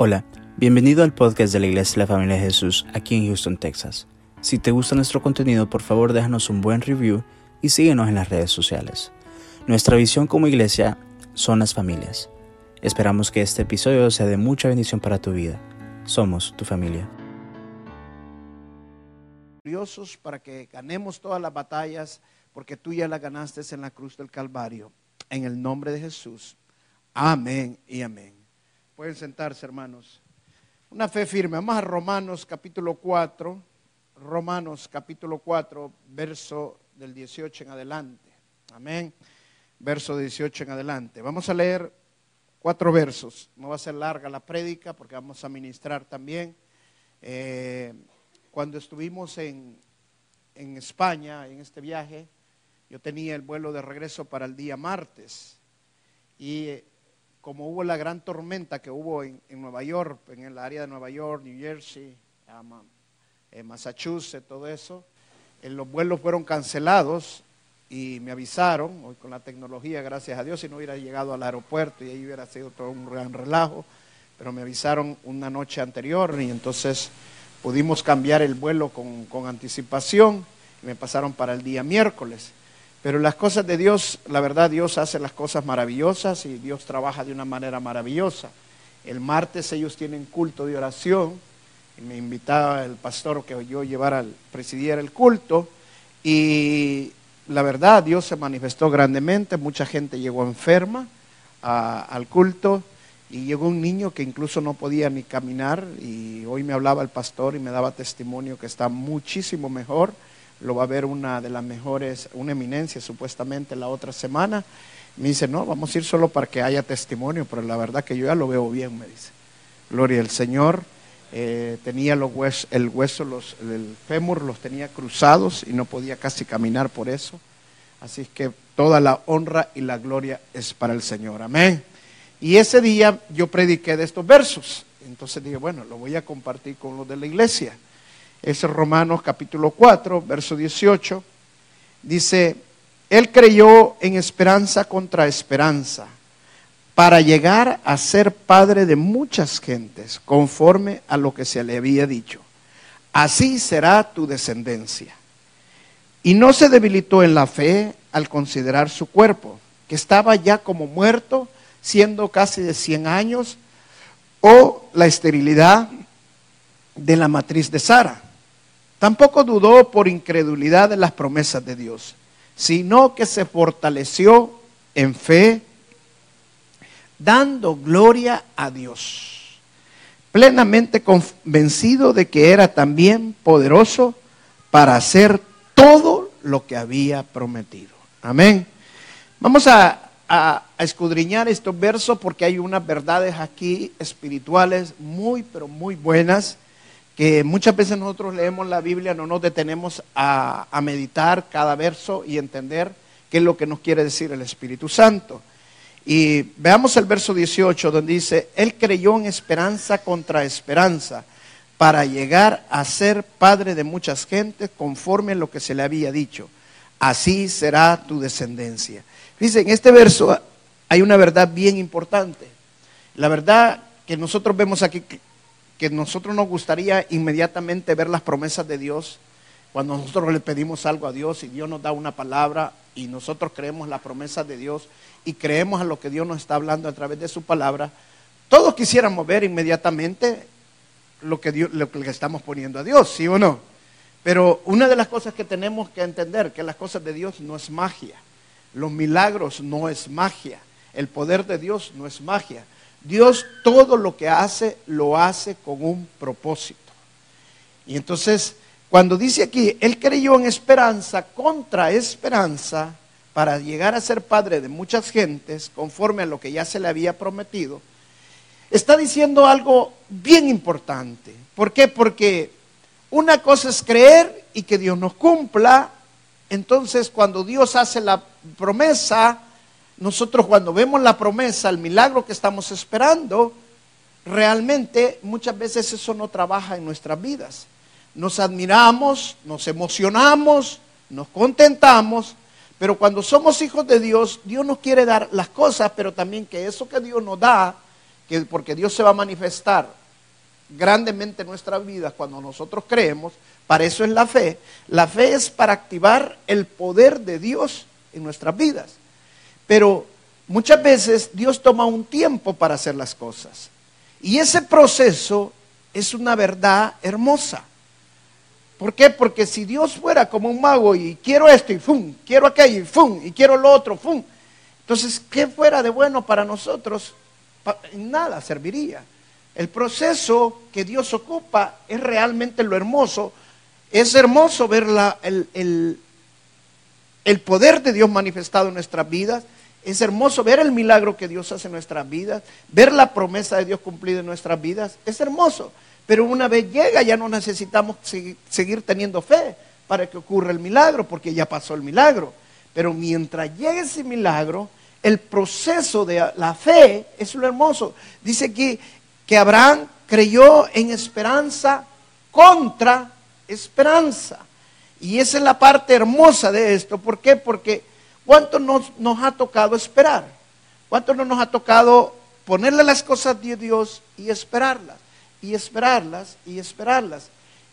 Hola, bienvenido al podcast de la Iglesia de la Familia de Jesús aquí en Houston, Texas. Si te gusta nuestro contenido, por favor déjanos un buen review y síguenos en las redes sociales. Nuestra visión como iglesia son las familias. Esperamos que este episodio sea de mucha bendición para tu vida. Somos tu familia. Curiosos para que ganemos todas las batallas, porque tú ya las ganaste en la cruz del Calvario. En el nombre de Jesús. Amén y amén. Pueden sentarse, hermanos. Una fe firme. Vamos a Romanos capítulo 4. Romanos capítulo 4, verso del 18 en adelante. Amén. Verso 18 en adelante. Vamos a leer cuatro versos. No va a ser larga la prédica porque vamos a ministrar también. Eh, cuando estuvimos en, en España, en este viaje, yo tenía el vuelo de regreso para el día martes. Y como hubo la gran tormenta que hubo en, Nueva York, en el área de Nueva York, New Jersey, en Massachusetts, todo eso, eh, los vuelos fueron cancelados y me avisaron, hoy con la tecnología, gracias a Dios, si no hubiera llegado al aeropuerto y ahí hubiera sido todo un gran relajo, pero me avisaron una noche anterior y entonces pudimos cambiar el vuelo con, con anticipación y me pasaron para el día miércoles. Pero las cosas de Dios, la verdad, Dios hace las cosas maravillosas y Dios trabaja de una manera maravillosa. El martes ellos tienen culto de oración y me invitaba el pastor que yo llevara, presidiera el culto y la verdad Dios se manifestó grandemente, mucha gente llegó enferma al culto y llegó un niño que incluso no podía ni caminar y hoy me hablaba el pastor y me daba testimonio que está muchísimo mejor lo va a ver una de las mejores, una eminencia supuestamente la otra semana. Me dice, no, vamos a ir solo para que haya testimonio, pero la verdad que yo ya lo veo bien, me dice. Gloria al Señor. Eh, tenía los huesos, el hueso, los, el fémur los tenía cruzados y no podía casi caminar por eso. Así que toda la honra y la gloria es para el Señor. Amén. Y ese día yo prediqué de estos versos. Entonces dije, bueno, lo voy a compartir con los de la iglesia es Romanos capítulo 4, verso 18. Dice, Él creyó en esperanza contra esperanza para llegar a ser padre de muchas gentes, conforme a lo que se le había dicho. Así será tu descendencia. Y no se debilitó en la fe al considerar su cuerpo, que estaba ya como muerto, siendo casi de 100 años, o la esterilidad de la matriz de Sara Tampoco dudó por incredulidad de las promesas de Dios, sino que se fortaleció en fe, dando gloria a Dios, plenamente convencido de que era también poderoso para hacer todo lo que había prometido. Amén. Vamos a, escudriñar estos versos porque hay unas verdades aquí espirituales muy, pero muy buenas que muchas veces nosotros leemos la Biblia, no nos detenemos a, meditar cada verso y entender qué es lo que nos quiere decir el Espíritu Santo. Y veamos el verso 18 donde dice, Él creyó en esperanza contra esperanza para llegar a ser padre de muchas gentes conforme a lo que se le había dicho. Así será tu descendencia. Dice, en este verso hay una verdad bien importante. La verdad que nosotros vemos aquí que nosotros nos gustaría inmediatamente ver las promesas de Dios cuando nosotros le pedimos algo a Dios y Dios nos da una palabra y nosotros creemos las promesas de Dios y creemos a lo que Dios nos está hablando a través de su palabra, todos quisiéramos ver inmediatamente lo que, Dios, lo le estamos poniendo a Dios, ¿sí o no? Pero una de las cosas que tenemos que entender, que las cosas de Dios no es magia, los milagros no es magia, el poder de Dios no es magia. Dios todo lo que hace lo hace con un propósito. Y entonces, cuando dice aquí, Él creyó en esperanza contra esperanza para llegar a ser padre de muchas gentes, conforme a lo que ya se le había prometido, está diciendo algo bien importante. ¿Por qué? Porque una cosa es creer y que Dios nos cumpla. Entonces, cuando Dios hace la promesa, nosotros cuando vemos la promesa, el milagro que estamos esperando, realmente muchas veces eso no trabaja en nuestras vidas. Nos admiramos, nos emocionamos, nos contentamos, pero cuando somos hijos de Dios, Dios nos quiere dar las cosas, pero también que eso que Dios nos da, que porque Dios se va a manifestar grandemente en nuestras vidas cuando nosotros creemos, para eso es la fe. La fe es para activar el poder de Dios en nuestras vidas. Pero muchas veces Dios toma un tiempo para hacer las cosas. Y ese proceso es una verdad hermosa. ¿Por qué? Porque si Dios fuera como un mago y quiero esto y fum, quiero aquello y fum, y quiero lo otro, fum. Entonces, ¿qué fuera de bueno para nosotros? Nada serviría. El proceso que Dios ocupa es realmente lo hermoso. Es hermoso ver el, el poder de Dios manifestado en nuestras vidas. Es hermoso ver el milagro que Dios hace en nuestras vidas, ver la promesa de Dios cumplida en nuestras vidas. Es hermoso. Pero una vez llega ya no necesitamos seguir teniendo fe para que ocurra el milagro, porque ya pasó el milagro. Pero mientras llegue ese milagro, el proceso de la fe es lo hermoso. Dice aquí que Abraham creyó en esperanza contra esperanza. Y esa es la parte hermosa de esto. ¿Por qué? Porque ¿cuánto nos, ha tocado esperar? ¿Cuánto no nos ha tocado ponerle las cosas de Dios y esperarlas? y esperarlas y esperarlas.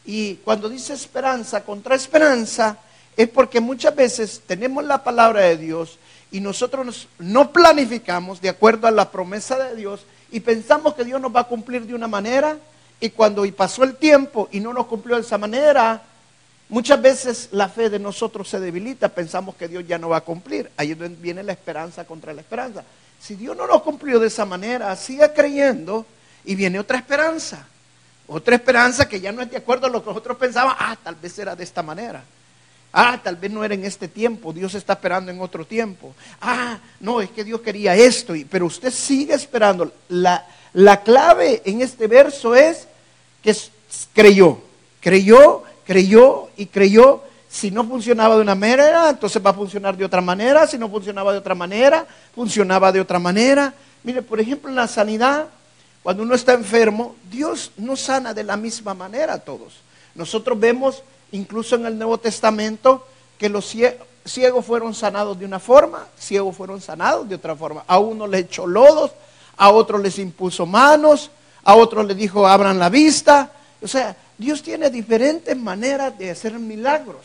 Y cuando dice esperanza contra esperanza, es porque muchas veces tenemos la palabra de Dios y nosotros no planificamos de acuerdo a la promesa de Dios y pensamos que Dios nos va a cumplir de una manera y cuando pasó el tiempo y no nos cumplió de esa manera, muchas veces la fe de nosotros se debilita, pensamos que Dios ya no va a cumplir. Ahí viene la esperanza contra la esperanza. Si Dios no nos cumplió de esa manera, siga creyendo y viene otra esperanza. Otra esperanza que ya no es de acuerdo a lo que nosotros pensábamos. Ah, tal vez era de esta manera. Ah, tal vez no era en este tiempo. Dios está esperando en otro tiempo. Ah, no, es que Dios quería esto. Pero usted sigue esperando. La clave en este verso es que creyó. Creyó, creyó y creyó. Si no funcionaba de una manera, entonces va a funcionar de otra manera. Si no funcionaba de otra manera, funcionaba de otra manera. Mire, por ejemplo, en la sanidad, cuando uno está enfermo, Dios no sana de la misma manera a todos. Nosotros vemos incluso en el Nuevo Testamento que los ciegos fueron sanados de una forma, ciegos fueron sanados de otra forma. A uno le echó lodos, a otro les impuso manos, a otro le dijo abran la vista. O sea, Dios tiene diferentes maneras de hacer milagros.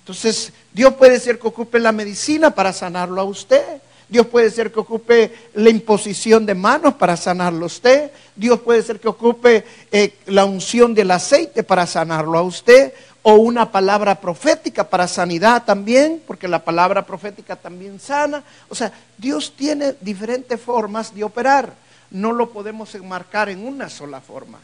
Entonces, Dios puede ser que ocupe la medicina para sanarlo a usted. Dios puede ser que ocupe la imposición de manos para sanarlo a usted. Dios puede ser que ocupe eh, la unción del aceite para sanarlo a usted. O una palabra profética para sanidad también, porque la palabra profética también sana. O sea, Dios tiene diferentes formas de operar. No lo podemos enmarcar en una sola forma.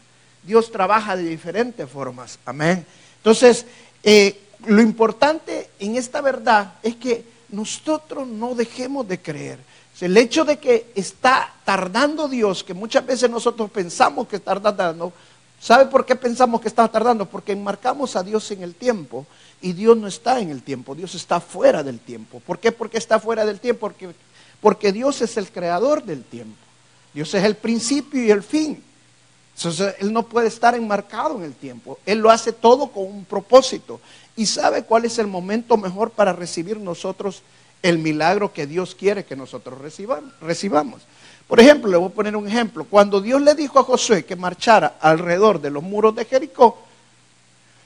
Dios trabaja de diferentes formas. Amén. Entonces, eh, lo importante en esta verdad es que nosotros no dejemos de creer. El hecho de que está tardando Dios, que muchas veces nosotros pensamos que está tardando, ¿sabe por qué pensamos que está tardando? Porque enmarcamos a Dios en el tiempo y Dios no está en el tiempo, Dios está fuera del tiempo. ¿Por qué? Porque está fuera del tiempo, porque, porque Dios es el creador del tiempo. Dios es el principio y el fin. Entonces, Él no puede estar enmarcado en el tiempo. Él lo hace todo con un propósito y sabe cuál es el momento mejor para recibir nosotros el milagro que Dios quiere que nosotros recibamos. Por ejemplo, le voy a poner un ejemplo. Cuando Dios le dijo a Josué que marchara alrededor de los muros de Jericó,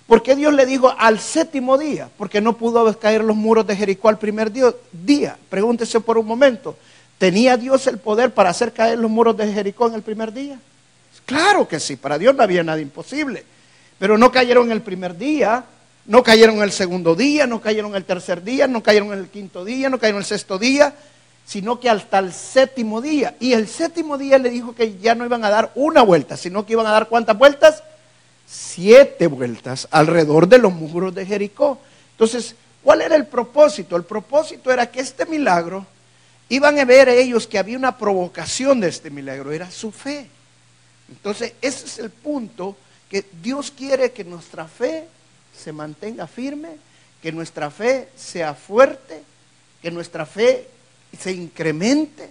¿por qué Dios le dijo al séptimo día? Porque no pudo caer los muros de Jericó al primer día. Pregúntese por un momento. ¿Tenía Dios el poder para hacer caer los muros de Jericó en el primer día? Claro que sí, para Dios no había nada imposible. Pero no cayeron el primer día, no cayeron el segundo día, no cayeron el tercer día, no cayeron el quinto día, no cayeron el sexto día, sino que hasta el séptimo día. Y el séptimo día le dijo que ya no iban a dar una vuelta, sino que iban a dar cuántas vueltas? Siete vueltas alrededor de los muros de Jericó. Entonces, ¿cuál era el propósito? El propósito era que este milagro, iban a ver ellos que había una provocación de este milagro, era su fe. Entonces, ese es el punto que Dios quiere que nuestra fe se mantenga firme, que nuestra fe sea fuerte, que nuestra fe se incremente.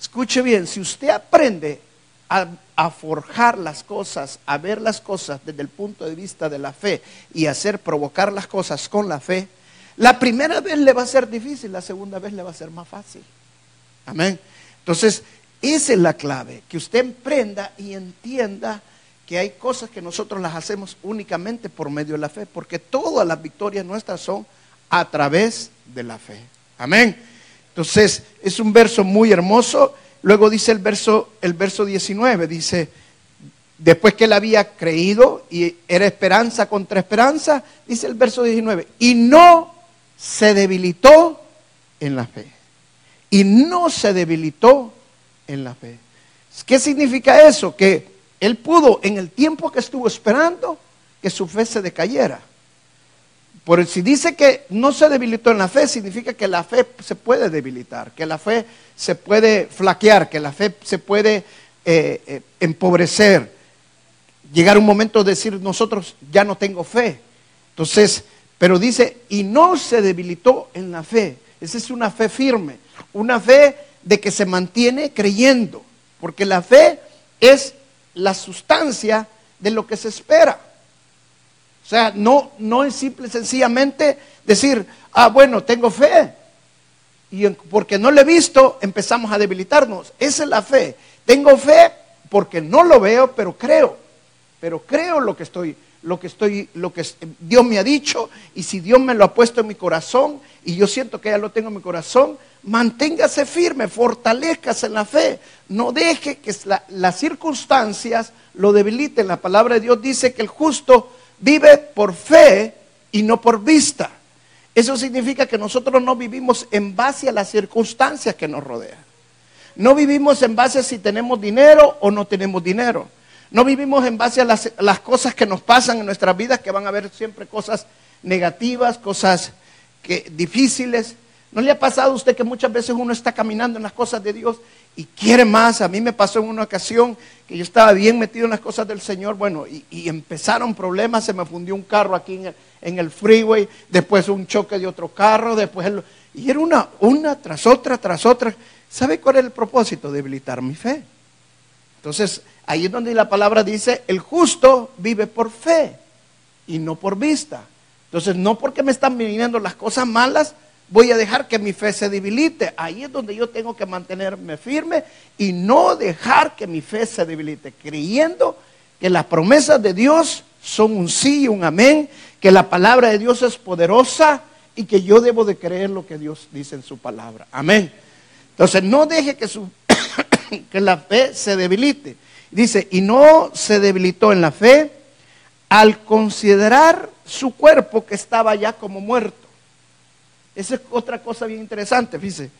Escuche bien, si usted aprende a, forjar las cosas, a ver las cosas desde el punto de vista de la fe y hacer provocar las cosas con la fe, la primera vez le va a ser difícil, la segunda vez le va a ser más fácil. Amén. Entonces, Esa es la clave, que usted emprenda y entienda que hay cosas que nosotros las hacemos únicamente por medio de la fe, porque todas las victorias nuestras son a través de la fe. Amén. Entonces, es un verso muy hermoso. Luego dice el verso, el verso 19, dice, después que él había creído y era esperanza contra esperanza, dice el verso 19, y no se debilitó en la fe. Y no se debilitó en la fe. ¿Qué significa eso? Que él pudo, en el tiempo que estuvo esperando, que su fe se decayera. Por si dice que no se debilitó en la fe, significa que la fe se puede debilitar, que la fe se puede flaquear, que la fe se puede eh, eh, empobrecer. Llegar un momento de decir, nosotros ya no tengo fe. Entonces, pero dice, y no se debilitó en la fe. Esa es una fe firme, una fe de que se mantiene creyendo, porque la fe es la sustancia de lo que se espera. O sea, no, no es simple sencillamente decir, ah, bueno, tengo fe. Y porque no lo he visto, empezamos a debilitarnos. Esa es la fe. Tengo fe porque no lo veo, pero creo. Pero creo lo que estoy, lo que estoy, lo que Dios me ha dicho. Y si Dios me lo ha puesto en mi corazón y yo siento que ya lo tengo en mi corazón, manténgase firme, fortalezcase en la fe. No deje que las circunstancias lo debiliten. La palabra de Dios dice que el justo vive por fe y no por vista. Eso significa que nosotros no vivimos en base a las circunstancias que nos rodean. No vivimos en base a si tenemos dinero o no tenemos dinero. No vivimos en base a las, cosas que nos pasan en nuestras vidas, que van a haber siempre cosas negativas, cosas difíciles. ¿No le ha pasado a usted que muchas veces uno está caminando en las cosas de Dios y quiere más? A mí me pasó en una ocasión que yo estaba bien metido en las cosas del Señor, bueno, y, empezaron problemas, se me fundió un carro aquí en el, freeway, después un choque de otro carro, después... y era una, una tras otra, tras otra. ¿Sabe cuál es el propósito? Debilitar mi fe. Entonces, ahí es donde la palabra dice, el justo vive por fe y no por vista. Entonces, no porque me están viniendo las cosas malas, voy a dejar que mi fe se debilite. Ahí es donde yo tengo que mantenerme firme y no dejar que mi fe se debilite, creyendo que las promesas de Dios son un sí y un amén, que la palabra de Dios es poderosa y que yo debo de creer lo que Dios dice en su palabra. Amén. Entonces, no deje que, su, que la fe se debilite. Dice, y no se debilitó en la fe al considerar su cuerpo que estaba ya como muerto. Esa es otra cosa bien interesante, fíjese.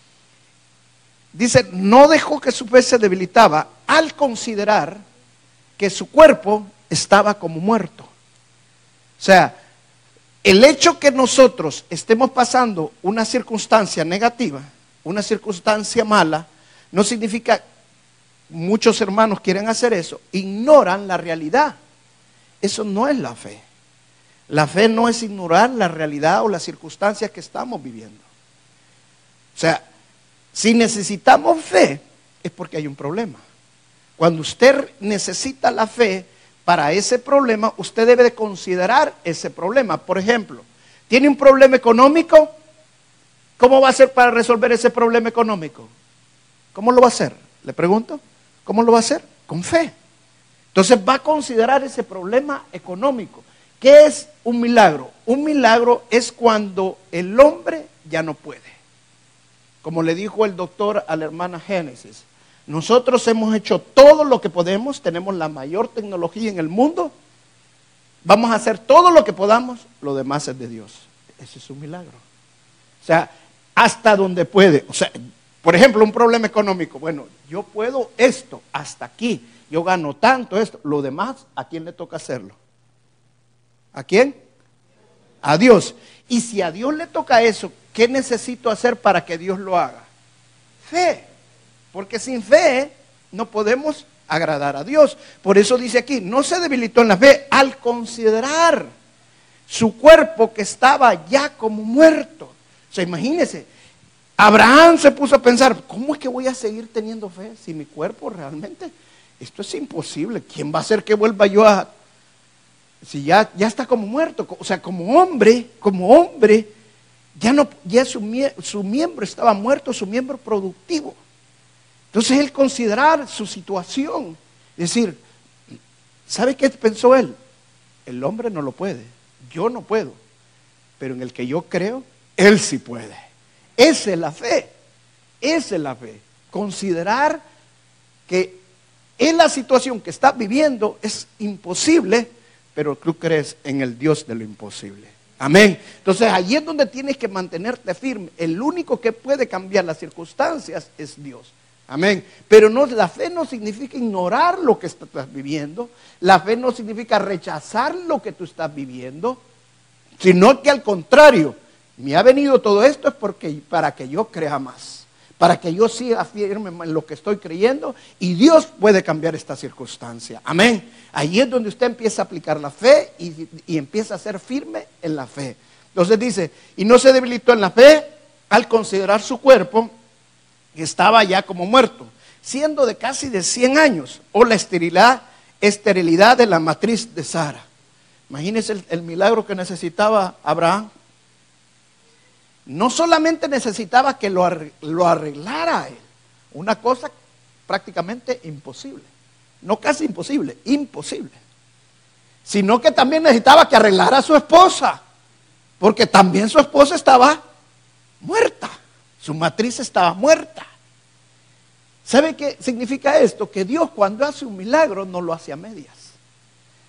Dice, no dejó que su fe se debilitaba al considerar que su cuerpo estaba como muerto. O sea, el hecho que nosotros estemos pasando una circunstancia negativa, una circunstancia mala, no significa, muchos hermanos quieren hacer eso, ignoran la realidad. Eso no es la fe. La fe no es ignorar la realidad o las circunstancias que estamos viviendo. O sea, si necesitamos fe, es porque hay un problema. Cuando usted necesita la fe para ese problema, usted debe de considerar ese problema. Por ejemplo, ¿tiene un problema económico? ¿Cómo va a hacer para resolver ese problema económico? ¿Cómo lo va a hacer? Le pregunto. ¿Cómo lo va a hacer? Con fe. Entonces va a considerar ese problema económico. ¿Qué es un milagro? Un milagro es cuando el hombre ya no puede. Como le dijo el doctor a la hermana Génesis, nosotros hemos hecho todo lo que podemos, tenemos la mayor tecnología en el mundo, vamos a hacer todo lo que podamos, lo demás es de Dios. Ese es un milagro. O sea, hasta donde puede. O sea, por ejemplo, un problema económico. Bueno, yo puedo esto, hasta aquí. Yo gano tanto esto. Lo demás, ¿a quién le toca hacerlo? ¿A quién? A Dios. Y si a Dios le toca eso, ¿qué necesito hacer para que Dios lo haga? Fe. Porque sin fe no podemos agradar a Dios. Por eso dice aquí, no se debilitó en la fe al considerar su cuerpo que estaba ya como muerto. O sea, imagínese, Abraham se puso a pensar, ¿cómo es que voy a seguir teniendo fe si mi cuerpo realmente, esto es imposible? ¿Quién va a hacer que vuelva yo a si ya, ya está como muerto, o sea, como hombre, como hombre, ya, no, ya su, su miembro estaba muerto, su miembro productivo. Entonces él considerar su situación, decir, ¿sabe qué pensó él? El hombre no lo puede, yo no puedo, pero en el que yo creo, él sí puede. Esa es la fe, esa es la fe. Considerar que en la situación que estás viviendo es imposible, pero tú crees en el Dios de lo imposible. Amén. Entonces allí es donde tienes que mantenerte firme. El único que puede cambiar las circunstancias es Dios. Amén. Pero no, la fe no significa ignorar lo que estás viviendo. La fe no significa rechazar lo que tú estás viviendo. Sino que al contrario, me ha venido todo esto es porque, para que yo crea más. Para que yo siga firme en lo que estoy creyendo. Y Dios puede cambiar esta circunstancia. Amén. Ahí es donde usted empieza a aplicar la fe y, empieza a ser firme en la fe. Entonces dice, y no se debilitó en la fe al considerar su cuerpo que estaba ya como muerto, siendo de casi de 100 años, o la esterilidad, esterilidad de la matriz de Sara. Imagínense el, el milagro que necesitaba Abraham. No solamente necesitaba que lo, arre- lo arreglara él, una cosa prácticamente imposible, no casi imposible, imposible, sino que también necesitaba que arreglara a su esposa, porque también su esposa estaba muerta, su matriz estaba muerta. ¿Sabe qué significa esto? Que Dios cuando hace un milagro no lo hace a medias.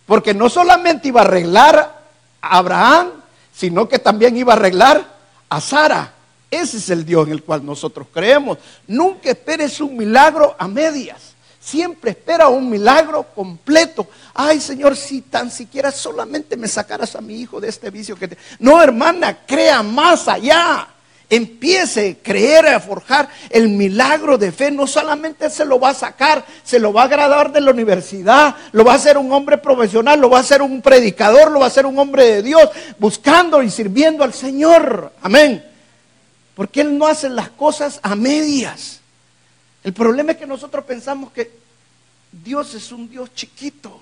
Porque no solamente iba a arreglar a Abraham, sino que también iba a arreglar a Sara. Ese es el Dios en el cual nosotros creemos. Nunca esperes un milagro a medias. Siempre espera un milagro completo. Ay, Señor, si tan siquiera solamente me sacaras a mi hijo de este vicio que te... No, hermana, crea más allá. Empiece a creer, a forjar el milagro de fe. No solamente se lo va a sacar, se lo va a graduar de la universidad, lo va a hacer un hombre profesional, lo va a hacer un predicador, lo va a hacer un hombre de Dios, buscando y sirviendo al Señor. Amén. Porque Él no hace las cosas a medias. El problema es que nosotros pensamos que Dios es un Dios chiquito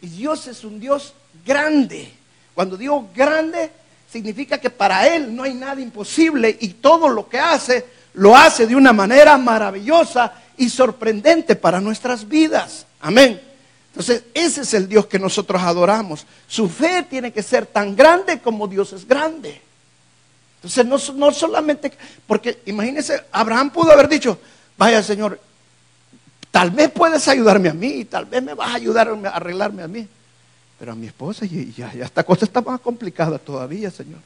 y Dios es un Dios grande. Cuando digo grande, significa que para Él no hay nada imposible y todo lo que hace, lo hace de una manera maravillosa y sorprendente para nuestras vidas. Amén. Entonces, ese es el Dios que nosotros adoramos. Su fe tiene que ser tan grande como Dios es grande. Entonces, no, no solamente, porque imagínense, Abraham pudo haber dicho, vaya Señor, tal vez puedes ayudarme a mí, tal vez me vas a ayudar a arreglarme a mí. Pero a mi esposa y ya, esta cosa está más complicada todavía, Señor.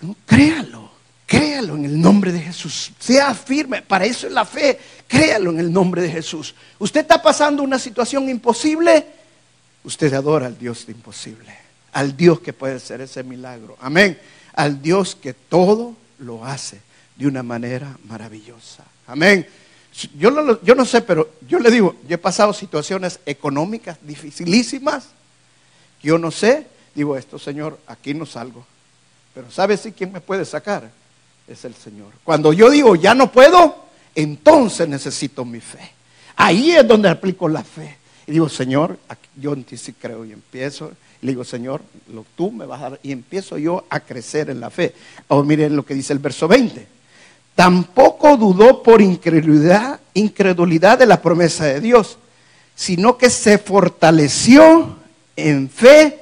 No, créalo, créalo en el nombre de Jesús. Sea firme, para eso es la fe. Créalo en el nombre de Jesús. Usted está pasando una situación imposible, usted adora al Dios de imposible, al Dios que puede hacer ese milagro. Amén. Al Dios que todo lo hace de una manera maravillosa. Amén. Yo no, yo no sé, pero yo le digo, yo he pasado situaciones económicas dificilísimas. Yo no sé, digo esto, Señor, aquí no salgo. Pero ¿sabes si quién me puede sacar? Es el Señor. Cuando yo digo, ya no puedo, entonces necesito mi fe. Ahí es donde aplico la fe. Y digo, Señor, yo en sí creo y empiezo. Le digo, Señor, lo, tú me vas a dar. Y empiezo yo a crecer en la fe. Ahora miren lo que dice el verso 20. Tampoco dudó por incredulidad, de la promesa de Dios, sino que se fortaleció en fe,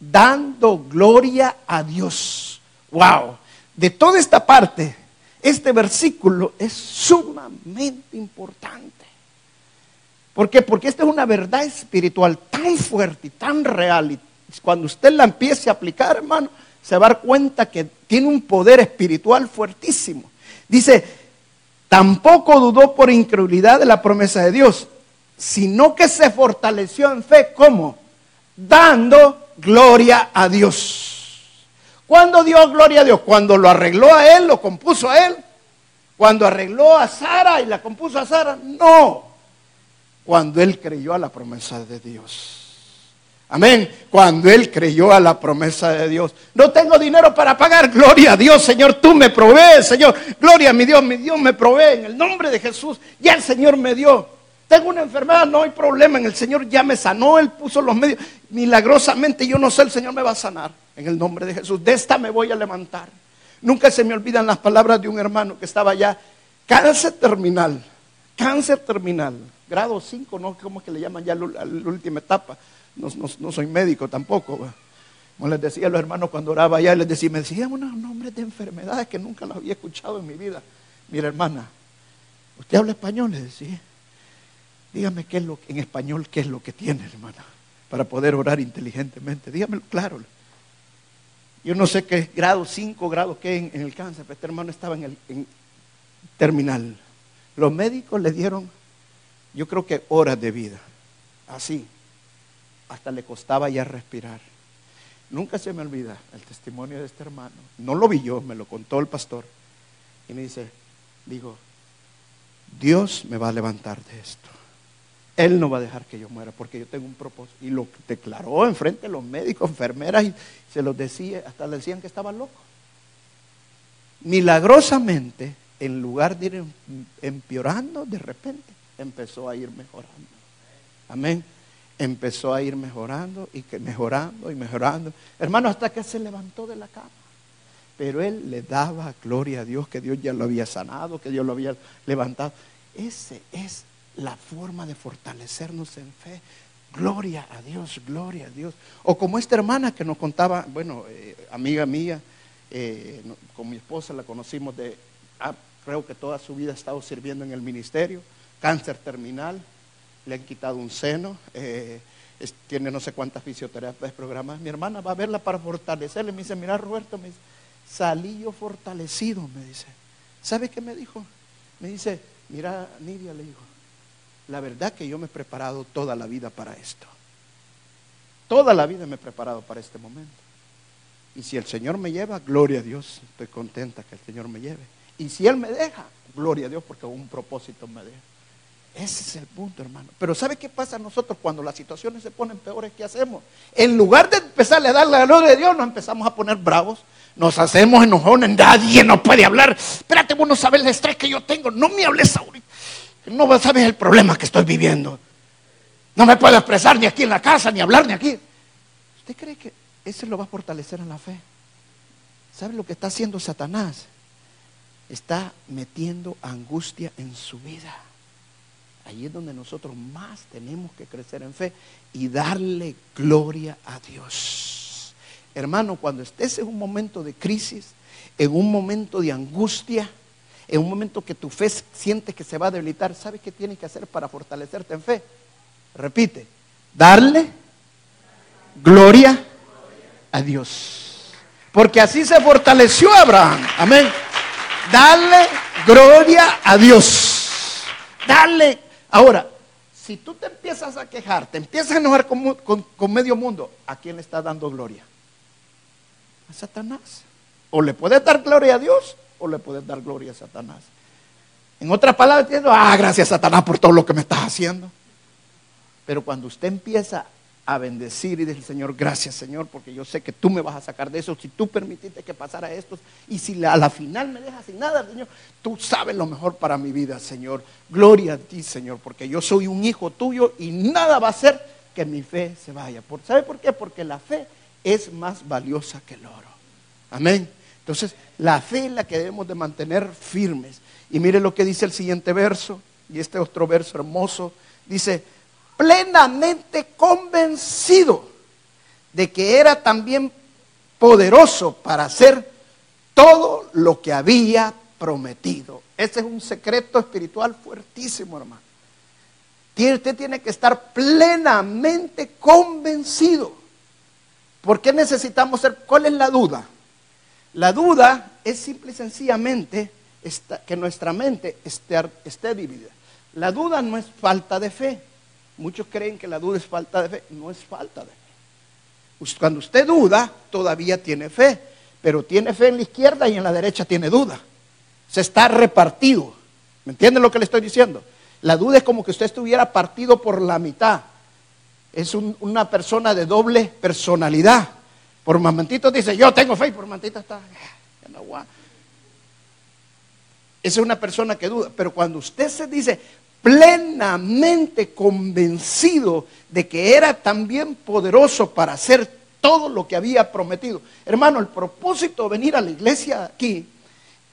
dando gloria a Dios. Wow. De toda esta parte, este versículo es sumamente importante. ¿Por qué? Porque esta es una verdad espiritual tan fuerte y tan real. Y cuando usted la empiece a aplicar, hermano, se va a dar cuenta que tiene un poder espiritual fuertísimo. Dice, tampoco dudó por incredulidad de la promesa de Dios, sino que se fortaleció en fe. ¿Cómo? Dando gloria a Dios. ¿Cuándo dio gloria a Dios? Cuando lo arregló a él, lo compuso a él. Cuando arregló a Sara y la compuso a Sara. No. Cuando él creyó a la promesa de Dios. Amén. Cuando él creyó a la promesa de Dios. No tengo dinero para pagar. Gloria a Dios, Señor. Tú me provees, Señor. Gloria a mi Dios. Mi Dios me provee en el nombre de Jesús. Ya el Señor me dio. Tengo una enfermedad, no hay problema. En el Señor ya me sanó. Él puso los medios. Milagrosamente, yo no sé, el Señor me va a sanar. En el nombre de Jesús. De esta me voy a levantar. Nunca se me olvidan las palabras de un hermano que estaba allá Cáncer terminal, cáncer terminal, grado 5, ¿no? ¿Cómo es que le llaman ya la, última etapa? No, soy médico tampoco. Como les decía a los hermanos cuando oraba allá, les decía, me decían unos nombres de enfermedades que nunca los había escuchado en mi vida. Mira, hermana, ¿usted habla español? Le decía. Dígame qué es lo, en español qué es lo que tiene, hermana, para poder orar inteligentemente. Dígamelo claro. Yo no sé qué grado, 5 grados qué en, en, el cáncer, pero este hermano estaba en el terminal. Los médicos le dieron, yo creo que horas de vida, así, hasta le costaba ya respirar. Nunca se me olvida el testimonio de este hermano. No lo vi yo, me lo contó el pastor. Y me dice, digo, Dios me va a levantar de esto. Él no va a dejar que yo muera porque yo tengo un propósito. Y lo declaró enfrente de los médicos, enfermeras, y se los decía, hasta le decían que estaba loco. Milagrosamente, en lugar de ir em, empeorando, de repente empezó a ir mejorando. Amén empezó a ir mejorando y que mejorando y mejorando. Hermano, hasta que se levantó de la cama. Pero él le daba gloria a Dios que Dios ya lo había sanado, que Dios lo había levantado. Esa es la forma de fortalecernos en fe. Gloria a Dios, gloria a Dios. O como esta hermana que nos contaba, bueno, eh, amiga mía, eh, con mi esposa la conocimos de, ah, creo que toda su vida ha estado sirviendo en el ministerio, cáncer terminal, le han quitado un seno, eh, tiene no sé cuántas fisioterapias programadas. Mi hermana va a verla para fortalecerle. Me dice, mira Roberto, me salí yo fortalecido, me dice. ¿Sabe qué me dijo? Me dice, mira Nidia, le dijo, la verdad que yo me he preparado toda la vida para esto. Toda la vida me he preparado para este momento. Y si el Señor me lleva, gloria a Dios, estoy contenta que el Señor me lleve. Y si Él me deja, gloria a Dios porque un propósito me deja. Ese es el punto, hermano. Pero ¿sabe qué pasa a nosotros cuando las situaciones se ponen peores? ¿Qué hacemos? En lugar de empezarle a dar la gloria de Dios, nos empezamos a poner bravos. Nos hacemos enojones. Nadie nos puede hablar. Espérate, vos no sabes el estrés que yo tengo. No me hables ahorita. No sabes el problema que estoy viviendo. No me puedo expresar ni aquí en la casa, ni hablar ni aquí. ¿Usted cree que eso lo va a fortalecer en la fe? ¿Sabe lo que está haciendo Satanás? Está metiendo angustia en su vida. Ahí es donde nosotros más tenemos que crecer en fe y darle gloria a Dios. Hermano, cuando estés en un momento de crisis, en un momento de angustia, en un momento que tu fe siente que se va a debilitar, ¿sabes qué tienes que hacer para fortalecerte en fe? Repite, darle gloria a Dios. Porque así se fortaleció Abraham. Amén. Dale gloria a Dios. Dale Ahora, si tú te empiezas a quejar, te empiezas a enojar con, medio mundo, ¿a quién le estás dando gloria? A Satanás. O le puedes dar gloria a Dios o le puedes dar gloria a Satanás. En otras palabras, entiendo, ah, gracias Satanás por todo lo que me estás haciendo. Pero cuando usted empieza a bendecir y decir, Señor, gracias Señor, porque yo sé que tú me vas a sacar de eso, si tú permitiste que pasara esto, y si a la final me dejas sin nada, Señor, tú sabes lo mejor para mi vida, Señor. Gloria a ti, Señor, porque yo soy un hijo tuyo y nada va a hacer que mi fe se vaya. ¿Sabe por qué? Porque la fe es más valiosa que el oro. Amén. Entonces, la fe es la que debemos de mantener firmes. Y mire lo que dice el siguiente verso, y este otro verso hermoso, dice, plenamente convencido de que era también poderoso para hacer todo lo que había prometido. Ese es un secreto espiritual fuertísimo, hermano. Usted tiene que estar plenamente convencido. ¿Por qué necesitamos ser? ¿Cuál es la duda? La duda es simple y sencillamente que nuestra mente esté, esté dividida. La duda no es falta de fe. Muchos creen que la duda es falta de fe. No es falta de fe. Cuando usted duda, todavía tiene fe. Pero tiene fe en la izquierda y en la derecha tiene duda. Se está repartido. ¿Me entienden lo que le estoy diciendo? La duda es como que usted estuviera partido por la mitad. Es una persona de doble personalidad. Por momentito dice, yo tengo fe, y por momentito está, Esa es una persona que duda. Pero cuando usted se dice, plenamente convencido de que era también poderoso para hacer todo lo que había prometido. Hermano, el propósito de venir a la iglesia aquí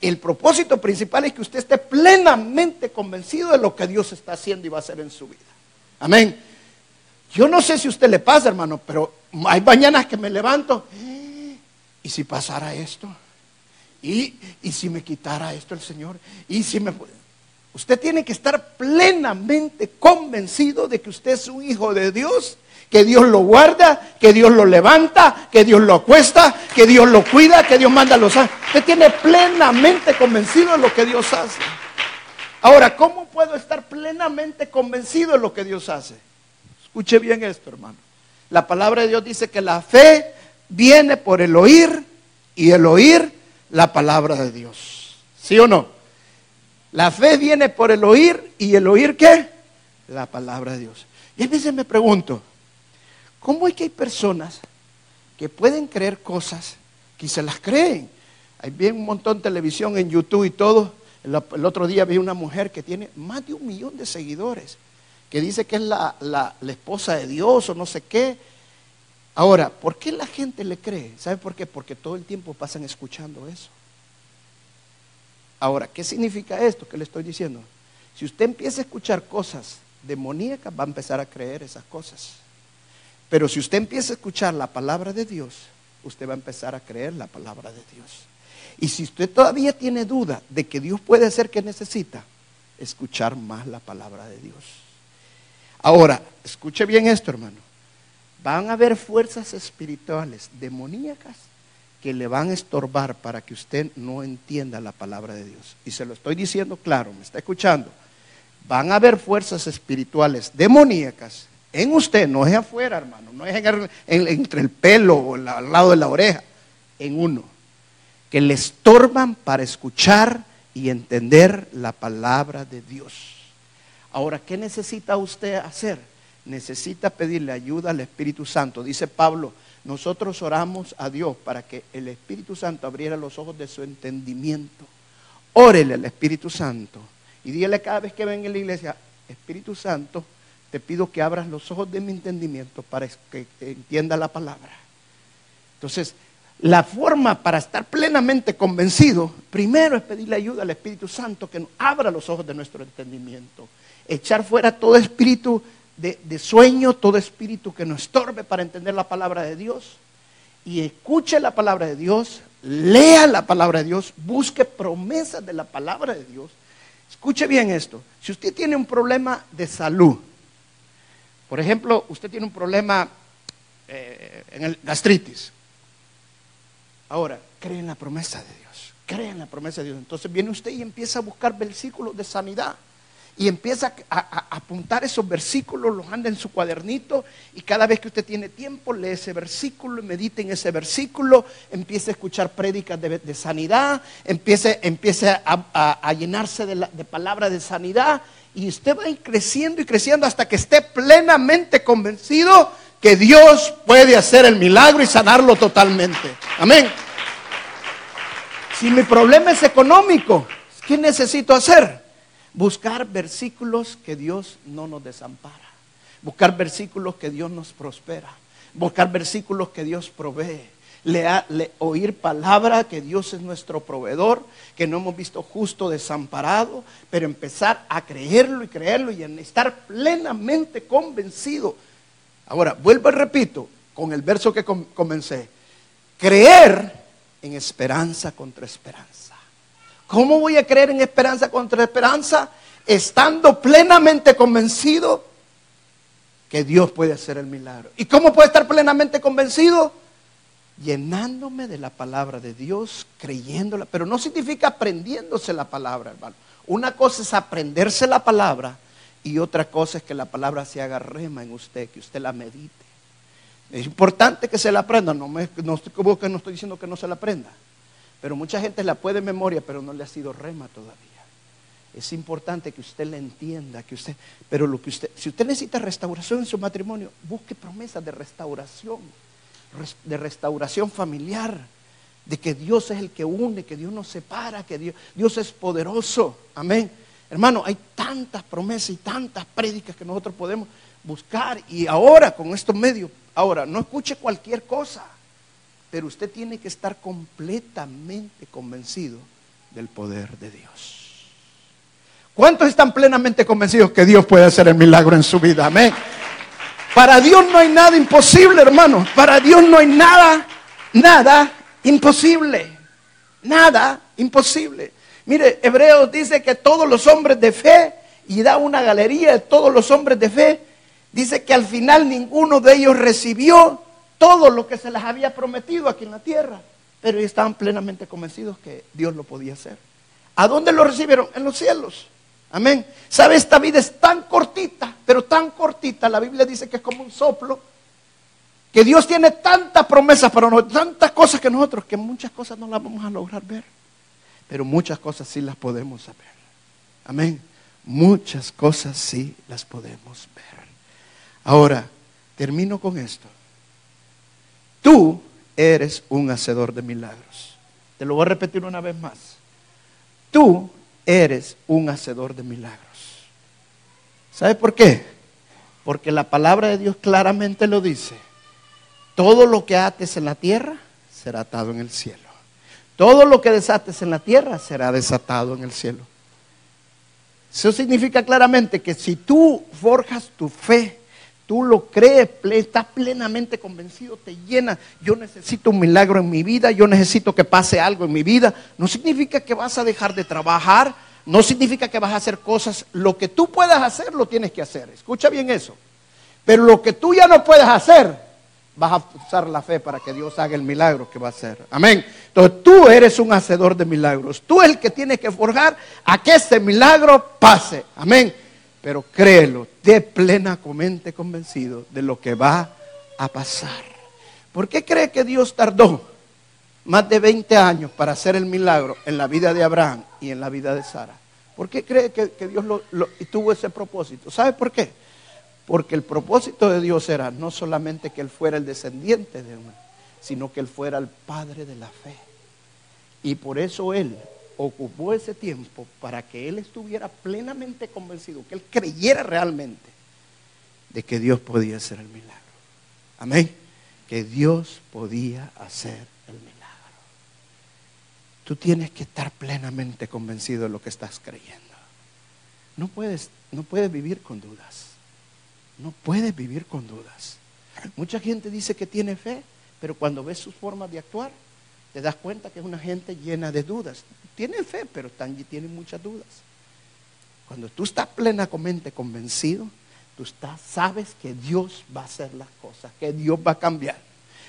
El propósito principal es que usted esté plenamente convencido de lo que Dios está haciendo y va a hacer en su vida. Amén. Yo no sé si a usted le pasa, hermano, pero hay mañanas que me levanto. ¿Y si pasara esto? ¿Y, y si me quitara esto el Señor? ¿Y si me... Usted tiene que estar plenamente convencido de que usted es un hijo de Dios, que Dios lo guarda, que Dios lo levanta, que Dios lo acuesta, que Dios lo cuida, que Dios manda a los ángeles. Usted tiene plenamente convencido de lo que Dios hace. Ahora, ¿cómo puedo estar plenamente convencido de lo que Dios hace? Escuche bien esto, hermano. La palabra de Dios dice que la fe viene por el oír y el oír la palabra de Dios. ¿Sí o no? La fe viene por el oír y el oír qué? La palabra de Dios. Y a veces me pregunto, ¿cómo es que hay personas que pueden creer cosas que se las creen? Hay bien un montón de televisión en YouTube y todo. El, otro día vi una mujer que tiene más de un millón de seguidores, que dice que es la, la esposa de Dios o no sé qué. Ahora, ¿por qué la gente le cree? ¿Sabe por qué? Porque todo el tiempo pasan escuchando eso. Ahora, ¿qué significa esto que le estoy diciendo? Si usted empieza a escuchar cosas demoníacas, va a empezar a creer esas cosas. Pero si usted empieza a escuchar la palabra de Dios, usted va a empezar a creer la palabra de Dios. Y si usted todavía tiene duda de que Dios puede hacer que necesita, escuchar más la palabra de Dios. Ahora, escuche bien esto, hermano. Van a haber fuerzas espirituales demoníacas que le van a estorbar para que usted no entienda la palabra de Dios. Y se lo estoy diciendo claro, me está escuchando. Van a haber fuerzas espirituales demoníacas en usted, no es afuera, hermano, no es entre el pelo o al lado de la oreja, en uno, que le estorban para escuchar y entender la palabra de Dios. Ahora, ¿qué necesita usted hacer? Necesita pedirle ayuda al Espíritu Santo. Dice Pablo, nosotros oramos a Dios para que el Espíritu Santo abriera los ojos de su entendimiento. Órele al Espíritu Santo y dígale cada vez que venga en la iglesia, Espíritu Santo, te pido que abras los ojos de mi entendimiento para que entienda la palabra. Entonces, la forma para estar plenamente convencido, primero es pedirle ayuda al Espíritu Santo que nos abra los ojos de nuestro entendimiento. Echar fuera todo espíritu de, sueño, todo espíritu que nos estorbe para entender la palabra de Dios. Y escuche la palabra de Dios, lea la palabra de Dios, busque promesas de la palabra de Dios. Escuche bien esto. Si usted tiene un problema de salud, por ejemplo, usted tiene un problema eh, en el gastritis. Ahora, cree en la promesa de Dios. Cree en la promesa de Dios. Entonces viene usted y empieza a buscar versículos de sanidad y empieza a, apuntar esos versículos, los anda en su cuadernito y cada vez que usted tiene tiempo lee ese versículo y medita en ese versículo, empieza a escuchar prédicas de, sanidad, empieza a, llenarse de, de palabras de sanidad y usted va creciendo y creciendo hasta que esté plenamente convencido que Dios puede hacer el milagro y sanarlo totalmente. Amén. Si mi problema es económico, ¿qué necesito hacer? Buscar versículos que Dios no nos desampara. Buscar versículos que Dios nos prospera. Buscar versículos que Dios provee. oír palabra que Dios es nuestro proveedor, que no hemos visto justo desamparado, pero empezar a creerlo y creerlo y estar plenamente convencido. Ahora, vuelvo y repito con el verso que comencé. Creer en esperanza contra esperanza. ¿Cómo voy a creer en esperanza contra esperanza? Estando plenamente convencido que Dios puede hacer el milagro. ¿Y cómo puedo estar plenamente convencido? Llenándome de la palabra de Dios, creyéndola, pero no significa aprendiéndose la palabra, hermano. Una cosa es aprenderse la palabra y otra cosa es que la palabra se haga rema en usted, que usted la medite. Es importante que se la aprenda, no, me, no, no estoy diciendo que no se la aprenda. Pero mucha gente la puede en memoria, pero no le ha sido rema todavía. Es importante que usted la entienda, que usted, pero lo que usted, si usted necesita restauración en su matrimonio, busque promesas de restauración, de restauración familiar, de que Dios es el que une, que Dios nos separa, que Dios, Dios es poderoso. Amén. Hermano, hay tantas promesas y tantas prédicas que nosotros podemos buscar y ahora con estos medios, ahora no escuche cualquier cosa. Pero usted tiene que estar completamente convencido del poder de Dios. ¿Cuántos están plenamente convencidos que Dios puede hacer el milagro en su vida? Amén. Para Dios no hay nada imposible, hermano. Para Dios no hay nada, nada imposible. Nada imposible. Mire, Hebreos dice que todos los hombres de fe, y da una galería de todos los hombres de fe, dice que al final ninguno de ellos recibió todo lo que se les había prometido aquí en la tierra, pero estaban plenamente convencidos que Dios lo podía hacer. ¿A dónde lo recibieron? En los cielos. Amén. ¿Sabe? Esta vida es tan cortita, pero tan cortita. La Biblia dice que es como un soplo. Que Dios tiene tantas promesas para nosotros, tantas cosas que nosotros, que muchas cosas no las vamos a lograr ver. Pero muchas cosas sí las podemos saber. Amén. Muchas cosas sí las podemos ver. Ahora, termino con esto. Tú eres un hacedor de milagros. Te lo voy a repetir una vez más. Tú eres un hacedor de milagros. ¿Sabes por qué? Porque la palabra de Dios claramente lo dice. Todo lo que ates en la tierra será atado en el cielo. Todo lo que desates en la tierra será desatado en el cielo. Eso significa claramente que si tú forjas tu fe Tú lo crees, estás plenamente convencido, te llena. Yo necesito un milagro en mi vida, yo necesito que pase algo en mi vida. No significa que vas a dejar de trabajar, no significa que vas a hacer cosas. Lo que tú puedas hacer, lo tienes que hacer. Escucha bien eso. Pero lo que tú ya no puedes hacer, vas a usar la fe para que Dios haga el milagro que va a hacer. Amén. Entonces tú eres un hacedor de milagros. Tú el que tienes que forjar a que ese milagro pase. Amén pero créelo, de plenamente convencido de lo que va a pasar. ¿Por qué cree que Dios tardó más de 20 años para hacer el milagro en la vida de Abraham y en la vida de Sara? ¿Por qué cree que, Dios tuvo ese propósito? ¿Sabe por qué? Porque el propósito de Dios era no solamente que Él fuera el descendiente de uno, sino que Él fuera el padre de la fe. Y por eso Él ocupó ese tiempo para que él estuviera plenamente convencido, que él creyera realmente de que Dios podía hacer el milagro. Amén. Que Dios podía hacer el milagro. Tú tienes que estar plenamente convencido de lo que estás creyendo. No puedes, no puedes vivir con dudas. No puedes vivir con dudas. Mucha gente dice que tiene fe, pero cuando ves sus formas de actuar, te das cuenta que es una gente llena de dudas. Tienen fe, pero también tienen muchas dudas. Cuando tú estás plenamente convencido, tú estás, sabes que Dios va a hacer las cosas, que Dios va a cambiar.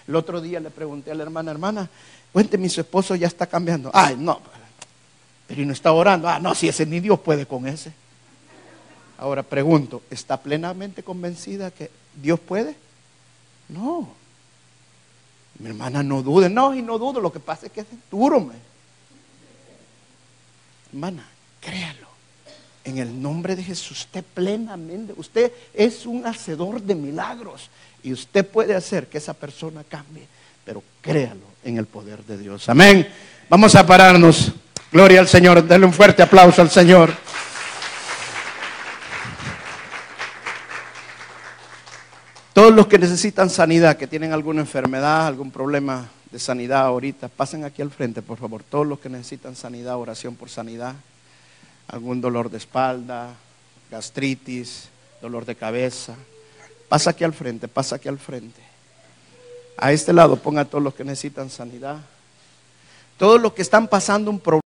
El otro día le pregunté a la hermana, hermana, cuénteme, su esposo ya está cambiando. Ay, no, pero no está orando. Ah, no, si ese ni Dios puede con ese. Ahora pregunto, ¿está plenamente convencida que Dios puede? No. Mi hermana no dude, no, y no dudo, lo que pasa es que es duro, me. Hermana, créalo. En el nombre de Jesús, usted plenamente, usted es un hacedor de milagros y usted puede hacer que esa persona cambie, pero créalo en el poder de Dios. Amén. Vamos a pararnos. Gloria al Señor. Denle un fuerte aplauso al Señor. Todos los que necesitan sanidad, que tienen alguna enfermedad, algún problema de sanidad ahorita, pasen aquí al frente, por favor. Todos los que necesitan sanidad, oración por sanidad, algún dolor de espalda, gastritis, dolor de cabeza, pasa aquí al frente, pasa aquí al frente. A este lado ponga a todos los que necesitan sanidad. Todos los que están pasando un problema.